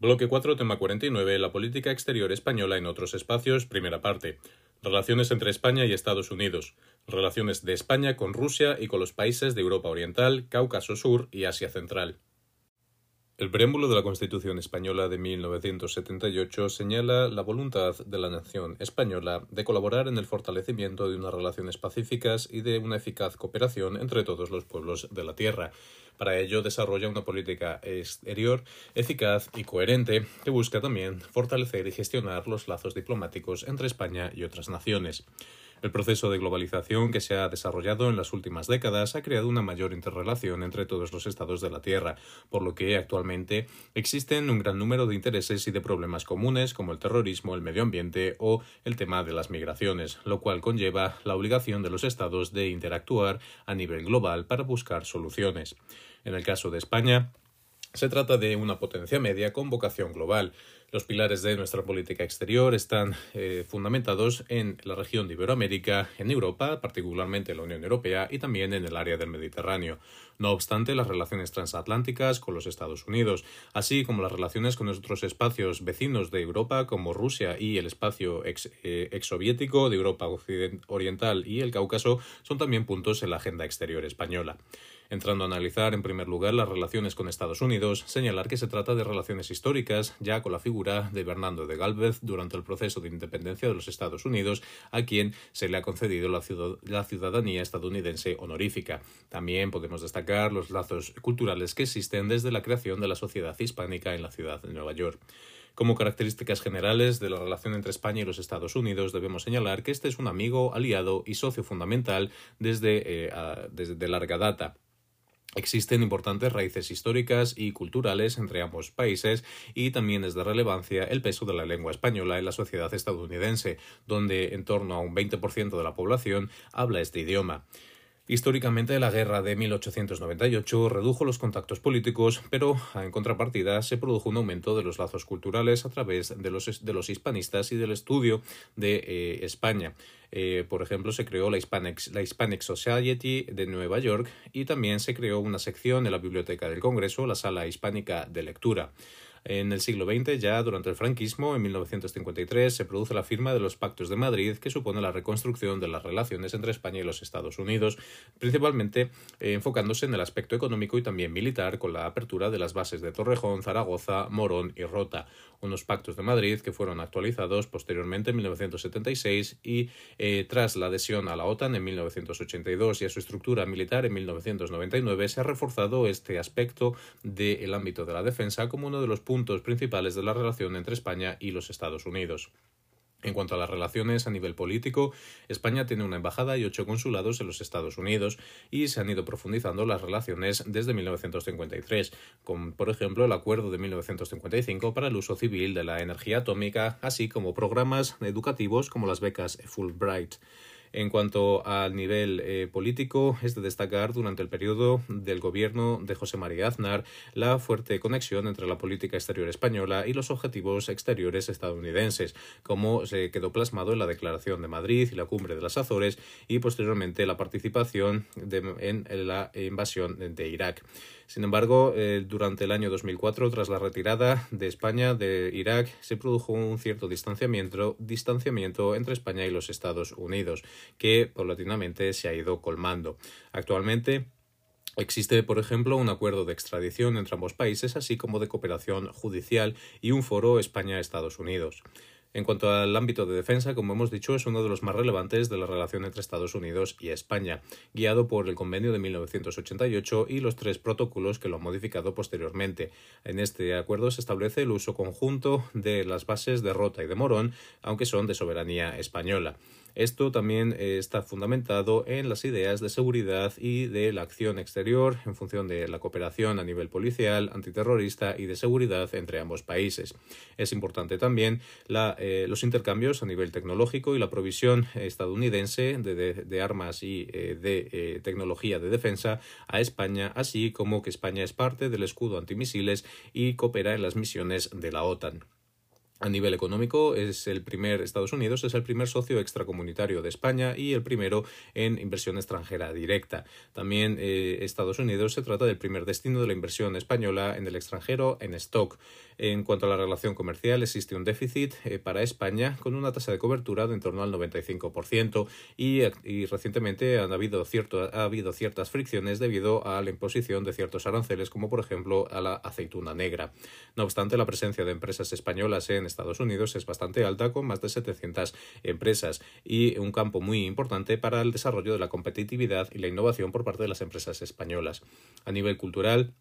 Bloque 4, tema 49. La política exterior española en otros espacios. Primera parte. Relaciones entre España y Estados Unidos. Relaciones de España con Rusia y con los países de Europa Oriental, Cáucaso Sur y Asia Central. El preámbulo de la Constitución española de 1978 señala la voluntad de la nación española de colaborar en el fortalecimiento de unas relaciones pacíficas y de una eficaz cooperación entre todos los pueblos de la tierra. Para ello desarrolla una política exterior eficaz y coherente que busca también fortalecer y gestionar los lazos diplomáticos entre España y otras naciones. El proceso de globalización que se ha desarrollado en las últimas décadas ha creado una mayor interrelación entre todos los estados de la Tierra, por lo que actualmente existen un gran número de intereses y de problemas comunes como el terrorismo, el medio ambiente o el tema de las migraciones, lo cual conlleva la obligación de los estados de interactuar a nivel global para buscar soluciones. En el caso de España, se trata de una potencia media con vocación global. Los pilares de nuestra política exterior están eh, fundamentados en la región de Iberoamérica, en Europa, particularmente en la Unión Europea y también en el área del Mediterráneo. No obstante, las relaciones transatlánticas con los Estados Unidos, así como las relaciones con otros espacios vecinos de Europa como Rusia y el espacio ex, eh, exsoviético de Europa Oriental y el Cáucaso, son también puntos en la agenda exterior española. Entrando a analizar en primer lugar las relaciones con Estados Unidos, señalar que se trata de relaciones históricas, ya con la figura de Bernardo de Galvez durante el proceso de independencia de los Estados Unidos, a quien se le ha concedido la, ciudadanía estadounidense honorífica. También podemos destacar los lazos culturales que existen desde la creación de la sociedad hispánica en la ciudad de Nueva York. Como características generales de la relación entre España y los Estados Unidos, debemos señalar que este es un amigo, aliado y socio fundamental desde, eh, desde larga data. Existen importantes raíces históricas y culturales entre ambos países y también es de relevancia el peso de la lengua española en la sociedad estadounidense, donde en torno a un 20% de la población habla este idioma. Históricamente, la guerra de 1898 redujo los contactos políticos, pero en contrapartida se produjo un aumento de los lazos culturales a través de los, de los hispanistas y del estudio de eh, España. Eh, por ejemplo, se creó la Hispanic, la Hispanic Society de Nueva York y también se creó una sección en la Biblioteca del Congreso, la Sala Hispánica de Lectura. En el siglo XX, ya durante el franquismo, en 1953, se produce la firma de los Pactos de Madrid, que supone la reconstrucción de las relaciones entre España y los Estados Unidos, principalmente eh, enfocándose en el aspecto económico y también militar, con la apertura de las bases de Torrejón, Zaragoza, Morón y Rota, unos Pactos de Madrid que fueron actualizados posteriormente en 1976 y eh, tras la adhesión a la OTAN en 1982 y a su estructura militar en 1999 se ha reforzado este aspecto del ámbito de la defensa como uno de los puntos principales de la relación entre España y los Estados Unidos. En cuanto a las relaciones a nivel político, España tiene una embajada y ocho consulados en los Estados Unidos y se han ido profundizando las relaciones desde 1953, con, por ejemplo, el Acuerdo de 1955 para el uso civil de la energía atómica, así como programas educativos como las becas Fulbright. En cuanto al nivel eh, político, es de destacar durante el periodo del gobierno de José María Aznar la fuerte conexión entre la política exterior española y los objetivos exteriores estadounidenses, como se quedó plasmado en la Declaración de Madrid y la Cumbre de las Azores y posteriormente la participación en la invasión de Irak. Sin embargo, eh, durante el año 2004, tras la retirada de España de Irak, se produjo un cierto distanciamiento, distanciamiento entre España y los Estados Unidos, que paulatinamente se ha ido colmando. Actualmente, Existe, por ejemplo, un acuerdo de extradición entre ambos países, así como de cooperación judicial y un foro España-Estados Unidos. En cuanto al ámbito de defensa, como hemos dicho, es uno de los más relevantes de la relación entre Estados Unidos y España, guiado por el Convenio de 1988 y los tres protocolos que lo han modificado posteriormente. En este acuerdo se establece el uso conjunto de las bases de Rota y de Morón, aunque son de soberanía española. Esto también eh, está fundamentado en las ideas de seguridad y de la acción exterior en función de la cooperación a nivel policial, antiterrorista y de seguridad entre ambos países. Es importante también eh, los intercambios a nivel tecnológico y la provisión estadounidense de, armas y eh, de tecnología de defensa a España, así como que España es parte del escudo antimisiles y coopera en las misiones de la OTAN. A nivel económico, es el primer, Estados Unidos es el primer socio extracomunitario de España y el primero en inversión extranjera directa. También eh, Estados Unidos se trata del primer destino de la inversión española en el extranjero en stock. En cuanto a la relación comercial, existe un déficit eh, para España con una tasa de cobertura de en torno al 95% y, y recientemente ha habido ciertas fricciones debido a la imposición de ciertos aranceles, como por ejemplo a la aceituna negra. No obstante, la presencia de empresas españolas en Estados Unidos es bastante alta, con más de 700 empresas y un campo muy importante para el desarrollo de la competitividad y la innovación por parte de las empresas españolas. A nivel cultural,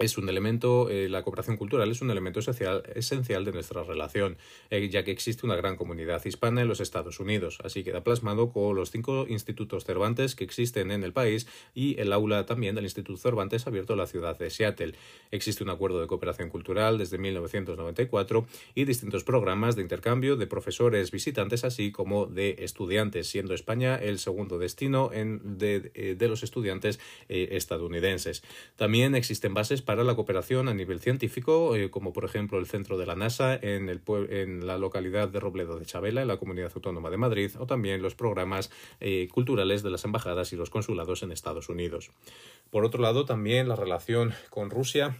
es un elemento, eh, la cooperación cultural es un elemento esencial, esencial de nuestra relación, eh, ya que existe una gran comunidad hispana en los Estados Unidos. Así queda plasmado con los cinco institutos Cervantes que existen en el país y el aula también del Instituto Cervantes abierto en la ciudad de Seattle. Existe un acuerdo de cooperación cultural desde 1994 y distintos programas de intercambio de profesores visitantes, así como de estudiantes, siendo España el segundo destino eh, de, los estudiantes estadounidenses. También existen bases para la cooperación a nivel científico, eh, como por ejemplo el centro de la NASA en, el, en la localidad de Robledo de Chabela, en la Comunidad Autónoma de Madrid, o también los programas eh, culturales de las embajadas y los consulados en Estados Unidos. Por otro lado, también la relación con Rusia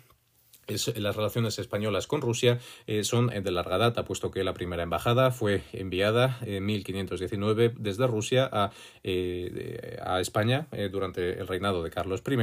las relaciones españolas con Rusia eh, son de larga data, puesto que la primera embajada fue enviada en 1519 desde Rusia a, eh, a España eh, durante el reinado de Carlos I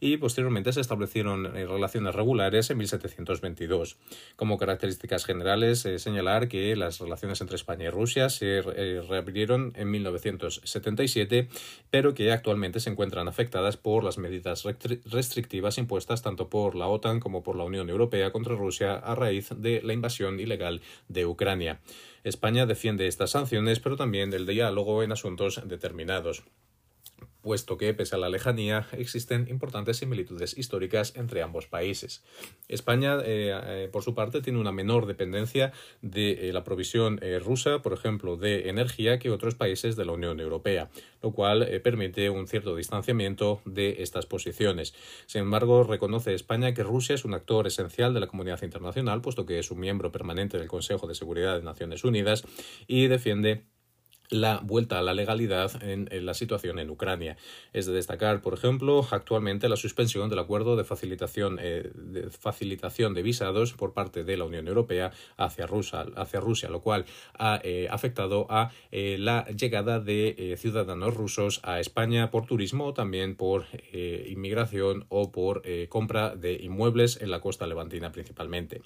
y posteriormente se establecieron relaciones regulares en 1722. Como características generales, señalar que las relaciones entre España y Rusia se reabrieron en 1977, pero que actualmente se encuentran afectadas por las medidas restrictivas impuestas tanto por la OTAN como por la Unión Europea contra Rusia a raíz de la invasión ilegal de Ucrania. España defiende estas sanciones, pero también el diálogo en asuntos determinados puesto que, pese a la lejanía, existen importantes similitudes históricas entre ambos países. España, eh, eh, por su parte, tiene una menor dependencia de eh, la provisión rusa, por ejemplo, de energía que otros países de la Unión Europea, lo cual permite un cierto distanciamiento de estas posiciones. Sin embargo, reconoce España que Rusia es un actor esencial de la comunidad internacional, puesto que es un miembro permanente del Consejo de Seguridad de Naciones Unidas y defiende la vuelta a la legalidad en, la situación en Ucrania. Es de destacar, por ejemplo, actualmente la suspensión del acuerdo de facilitación, eh, de, facilitación de visados por parte de la Unión Europea hacia Rusia, hacia Rusia lo cual ha eh, afectado a eh, la llegada de ciudadanos rusos a España por turismo o también por inmigración o por compra de inmuebles en la costa levantina principalmente.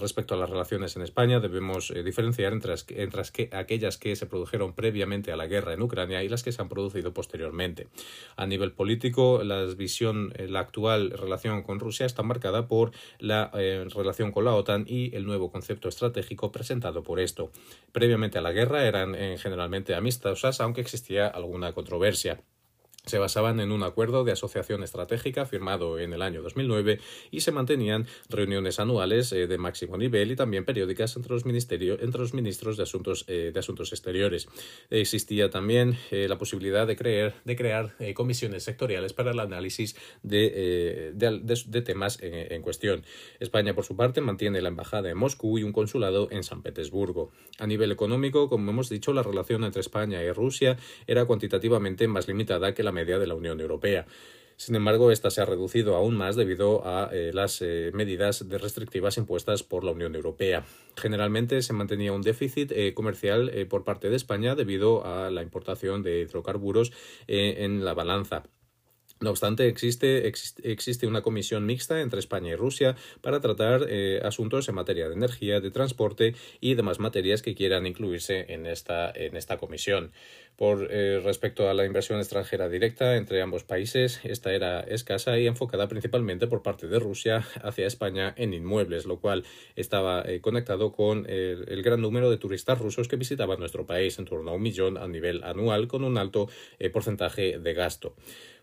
respecto a las relaciones en España, debemos diferenciar entre, entre aquellas que se produjeron previamente a la guerra en Ucrania y las que se han producido posteriormente. A nivel político, la visión, eh, la actual relación con Rusia está marcada por la eh, relación con la OTAN y el nuevo concepto estratégico presentado por esto. Previamente a la guerra eran eh, generalmente amistosas, aunque existía alguna controversia se basaban en un acuerdo de asociación estratégica firmado en el año 2009 y se mantenían reuniones anuales eh, de máximo nivel y también periódicas entre los, entre los ministros de Asuntos, eh, de asuntos Exteriores. Existía también eh, la posibilidad de, creer, de crear comisiones sectoriales para el análisis de, de, temas en, en, cuestión. España, por su parte, mantiene la embajada en Moscú y un consulado en San Petersburgo. A nivel económico, como hemos dicho, la relación entre España y Rusia era cuantitativamente más limitada que la media de la Unión Europea. Sin embargo, esta se ha reducido aún más debido a eh, las eh, medidas restrictivas impuestas por la Unión Europea. Generalmente se mantenía un déficit eh, comercial por parte de España debido a la importación de hidrocarburos en la balanza. No obstante, existe, una comisión mixta entre España y Rusia para tratar eh, asuntos en materia de energía, de transporte y demás materias que quieran incluirse en esta, comisión. Por eh, respecto a la inversión extranjera directa entre ambos países, esta era escasa y enfocada principalmente por parte de Rusia hacia España en inmuebles, lo cual estaba eh, conectado con el, gran número de turistas rusos que visitaban nuestro país, en torno a un millón a nivel anual, con un alto porcentaje de gasto.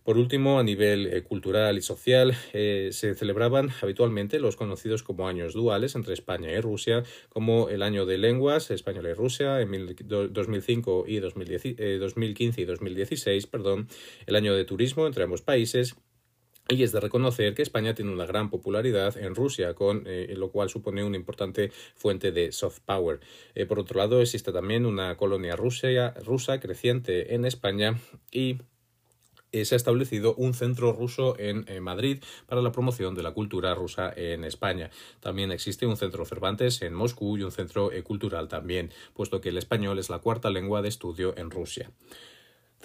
Por último, a nivel eh, cultural y social, eh, se celebraban habitualmente los conocidos como años duales entre España y Rusia, como el año de lenguas española y Rusia en 2005 y 2015 eh, y 2016, perdón, el año de turismo entre ambos países Y es de reconocer que España tiene una gran popularidad en Rusia, con lo cual supone una importante fuente de soft power. Por otro lado, existe también una colonia rusa, rusa creciente en España y eh, se ha establecido un centro ruso en Madrid para la promoción de la cultura rusa en España. También existe un centro Cervantes en Moscú y un centro cultural también, puesto que el español es la cuarta lengua de estudio en Rusia.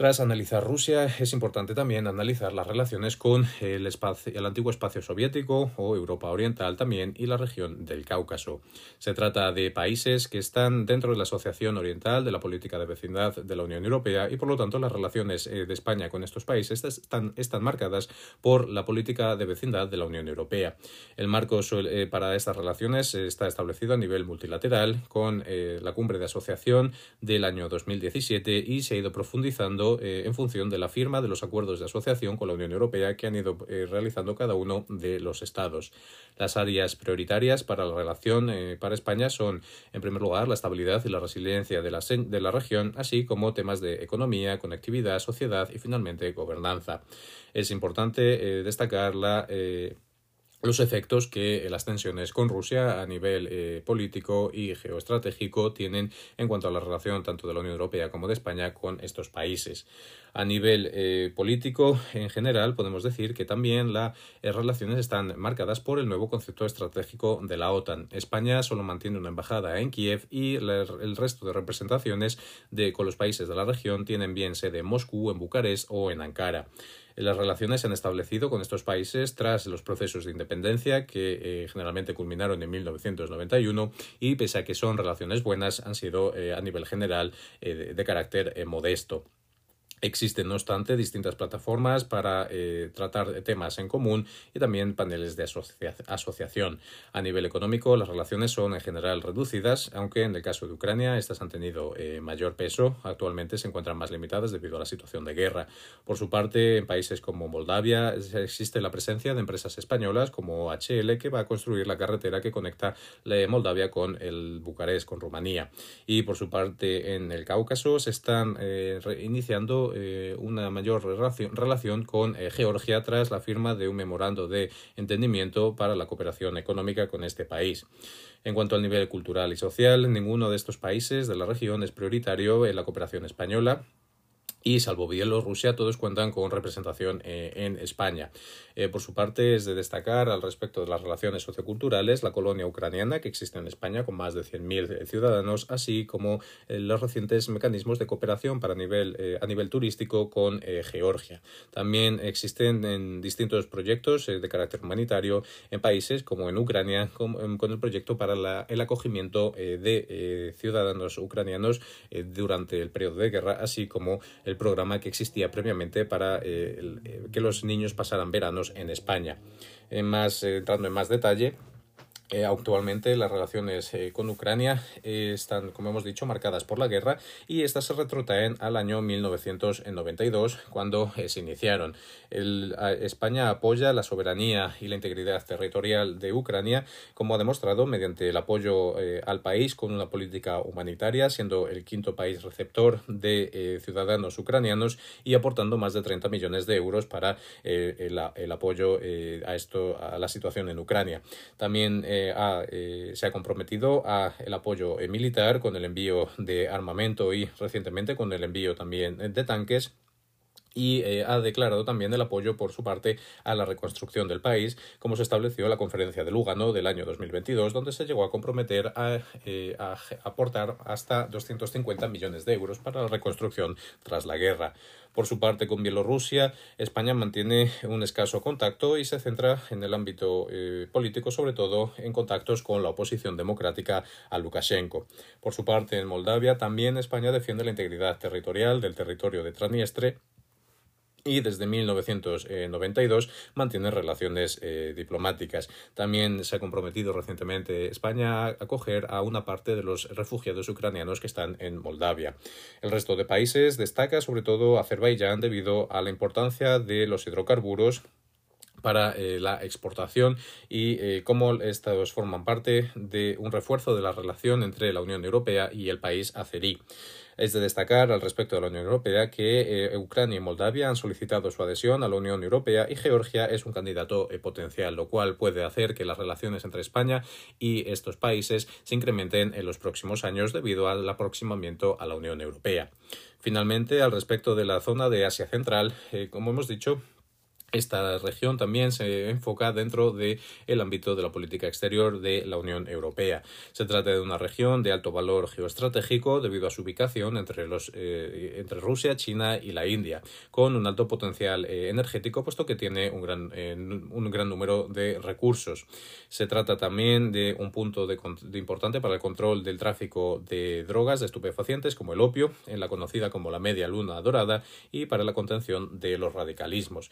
Tras analizar Rusia, es importante también analizar las relaciones con el, espacio, el, antiguo espacio soviético o Europa Oriental también y la región del Cáucaso. Se trata de países que están dentro de la Asociación Oriental de la Política de Vecindad de la Unión Europea y por lo tanto las relaciones eh, de España con estos países están, están marcadas por la política de vecindad de la Unión Europea. El marco eh, para estas relaciones está establecido a nivel multilateral con eh, la cumbre de asociación del año 2017 y se ha ido profundizando eh, en función de la firma de los acuerdos de asociación con la Unión Europea que han ido eh, realizando cada uno de los Estados. Las áreas prioritarias para la relación eh, para España son, en primer lugar, la estabilidad y la resiliencia de la, de la región, así como temas de economía, conectividad, sociedad y, finalmente, gobernanza. Es importante destacar la los efectos que las tensiones con Rusia a nivel eh, político y geoestratégico tienen en cuanto a la relación tanto de la Unión Europea como de España con estos países. A nivel eh, político en general podemos decir que también las eh, relaciones están marcadas por el nuevo concepto estratégico de la OTAN. España solo mantiene una embajada en Kiev y el resto de representaciones de, con los países de la región tienen bien sede en Moscú, en Bucarest o en Ankara. Las relaciones se han establecido con estos países tras los procesos de independencia que eh, generalmente culminaron en 1991 y pese a que son relaciones buenas han sido eh, a nivel general eh, de, carácter modesto. Existen, no obstante, distintas plataformas para eh, tratar temas en común y también paneles de asociación. A nivel económico, las relaciones son en general reducidas, aunque en el caso de Ucrania estas han tenido eh, mayor peso. Actualmente se encuentran más limitadas debido a la situación de guerra. Por su parte, en países como Moldavia existe la presencia de empresas españolas como HL que va a construir la carretera que conecta Moldavia con el Bucarest, con Rumanía. Y por su parte, en el Cáucaso se están eh, iniciando eh, una mayor relación, con eh, Georgia tras la firma de un memorando de entendimiento para la cooperación económica con este país. En cuanto al nivel cultural y social, ninguno de estos países de la región es prioritario en la cooperación española y salvo Bielorrusia, todos cuentan con representación eh, en España. Eh, por su parte, es de destacar al respecto de las relaciones socioculturales la colonia ucraniana que existe en España con más de 100.000 ciudadanos, así como eh, los recientes mecanismos de cooperación para nivel, a nivel turístico con Georgia. También existen en distintos proyectos de carácter humanitario en países como en Ucrania, con, con el proyecto para el acogimiento de ciudadanos ucranianos durante el periodo de guerra, así como programa que existía previamente para eh, eh, que los niños pasaran veranos en España. más, eh, entrando en más detalle, eh, actualmente las relaciones eh, con Ucrania eh, están, como hemos dicho, marcadas por la guerra y estas se retrotraen al año 1992 cuando se iniciaron. España apoya la soberanía y la integridad territorial de Ucrania, como ha demostrado mediante el apoyo al país con una política humanitaria, siendo el quinto país receptor de ciudadanos ucranianos y aportando más de 30 millones de euros para el, el, apoyo a, esto, a la situación en Ucrania. También eh, se ha comprometido a el apoyo militar con el envío de armamento y recientemente con el envío también de tanques y eh, ha declarado también el apoyo por su parte a la reconstrucción del país, como se estableció en la conferencia de Lugano del año 2022, donde se llegó a comprometer a, eh, aportar hasta 250 millones de euros para la reconstrucción tras la guerra. Por su parte, con Bielorrusia, España mantiene un escaso contacto y se centra en el ámbito eh, político, sobre todo en contactos con la oposición democrática a Lukashenko. Por su parte, en Moldavia, también España defiende la integridad territorial del territorio de Transnistria y desde 1992 mantiene relaciones eh, diplomáticas. También se ha comprometido recientemente España a acoger a una parte de los refugiados ucranianos que están en Moldavia. El resto de países destaca sobre todo Azerbaiyán debido a la importancia de los hidrocarburos para eh, la exportación y eh, cómo estos forman parte de un refuerzo de la relación entre la Unión Europea y el país azerí. Es de destacar al respecto de la Unión Europea que eh, Ucrania y Moldavia han solicitado su adhesión a la Unión Europea y Georgia es un candidato potencial, lo cual puede hacer que las relaciones entre España y estos países se incrementen en los próximos años debido al aproximamiento a la Unión Europea. Finalmente, al respecto de la zona de Asia Central, como hemos dicho, esta región también se enfoca dentro del el ámbito de la política exterior de la Unión Europea. Se trata de una región de alto valor geoestratégico debido a su ubicación entre, los, eh, entre Rusia, China y la India, con un alto potencial eh, energético, puesto que tiene un gran, eh, un gran número de recursos. Se trata también de un punto de, de importante para el control del tráfico de drogas, de estupefacientes como el opio, en la conocida como la media luna dorada, y para la contención de los radicalismos.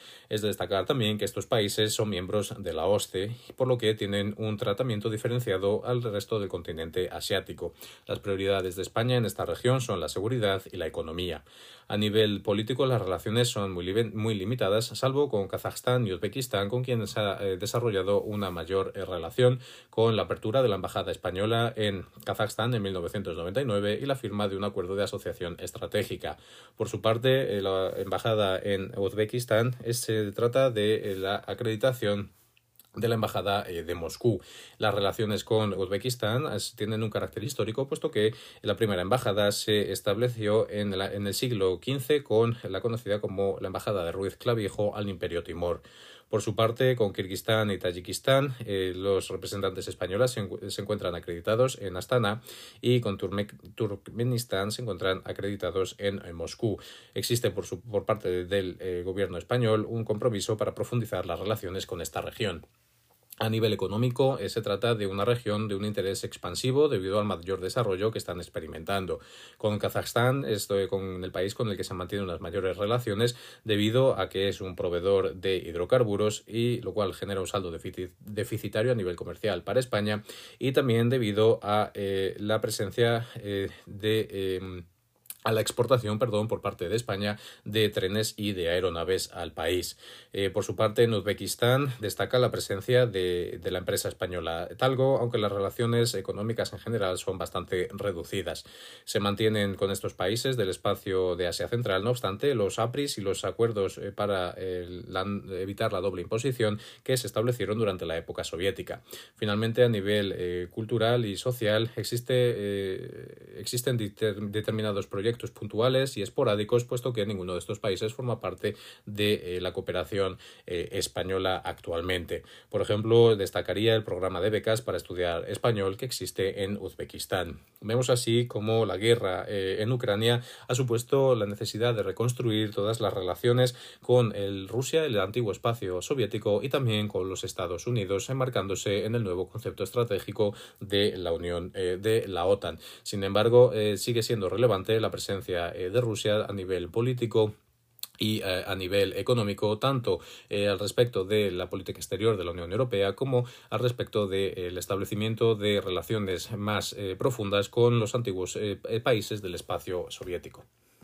Destacar también que estos países son miembros de la OSCE, por lo que tienen un tratamiento diferenciado al resto del continente asiático. Las prioridades de España en esta región son la seguridad y la economía. A nivel político, las relaciones son muy, muy limitadas, salvo con Kazajstán y Uzbekistán, con quienes ha eh, desarrollado una mayor eh, relación con la apertura de la embajada española en Kazajstán en 1999 y la firma de un acuerdo de asociación estratégica. Por su parte, eh, la embajada en Uzbekistán se trata de la acreditación de la Embajada eh, de Moscú. Las relaciones con Uzbekistán tienen un carácter histórico, puesto que la primera embajada se estableció en, en el siglo XV con la conocida como la Embajada de Ruiz Clavijo al Imperio Timor. Por su parte, con Kirguistán y Tayikistán, eh, los representantes españoles se, encuentran acreditados en Astana y con Turkmenistán se encuentran acreditados en, Moscú. Existe por, su, por parte del eh, gobierno español un compromiso para profundizar las relaciones con esta región. A nivel económico, eh, se trata de una región de un interés expansivo debido al mayor desarrollo que están experimentando. Con Kazajstán, estoy con el país con el que se mantienen las mayores relaciones debido a que es un proveedor de hidrocarburos y lo cual genera un saldo deficitario a nivel comercial para España y también debido a eh, la presencia eh, de em, a la exportación perdón, por parte de España de trenes y de aeronaves al país. Eh, por su parte, en Uzbekistán destaca la presencia de, de, la empresa española Talgo, aunque las relaciones económicas en general son bastante reducidas. Se mantienen con estos países del espacio de Asia Central, no obstante, los APRIS y los acuerdos eh, para evitar la doble imposición que se establecieron durante la época soviética. Finalmente, a nivel eh, cultural y social, existe, existen determinados proyectos puntuales y esporádicos, puesto que ninguno de estos países forma parte de eh, la cooperación eh, española actualmente. Por ejemplo, destacaría el programa de becas para estudiar español que existe en Uzbekistán. Vemos así cómo la guerra eh, en Ucrania ha supuesto la necesidad de reconstruir todas las relaciones con el Rusia, el antiguo espacio soviético y también con los Estados Unidos, enmarcándose en el nuevo concepto estratégico de la Unión de la OTAN. Sin embargo, sigue siendo relevante la presencia eh, de Rusia a nivel político y eh, a nivel económico, tanto eh, al respecto de la política exterior de la Unión Europea como al respecto del establecimiento de relaciones más profundas con los antiguos países del espacio soviético.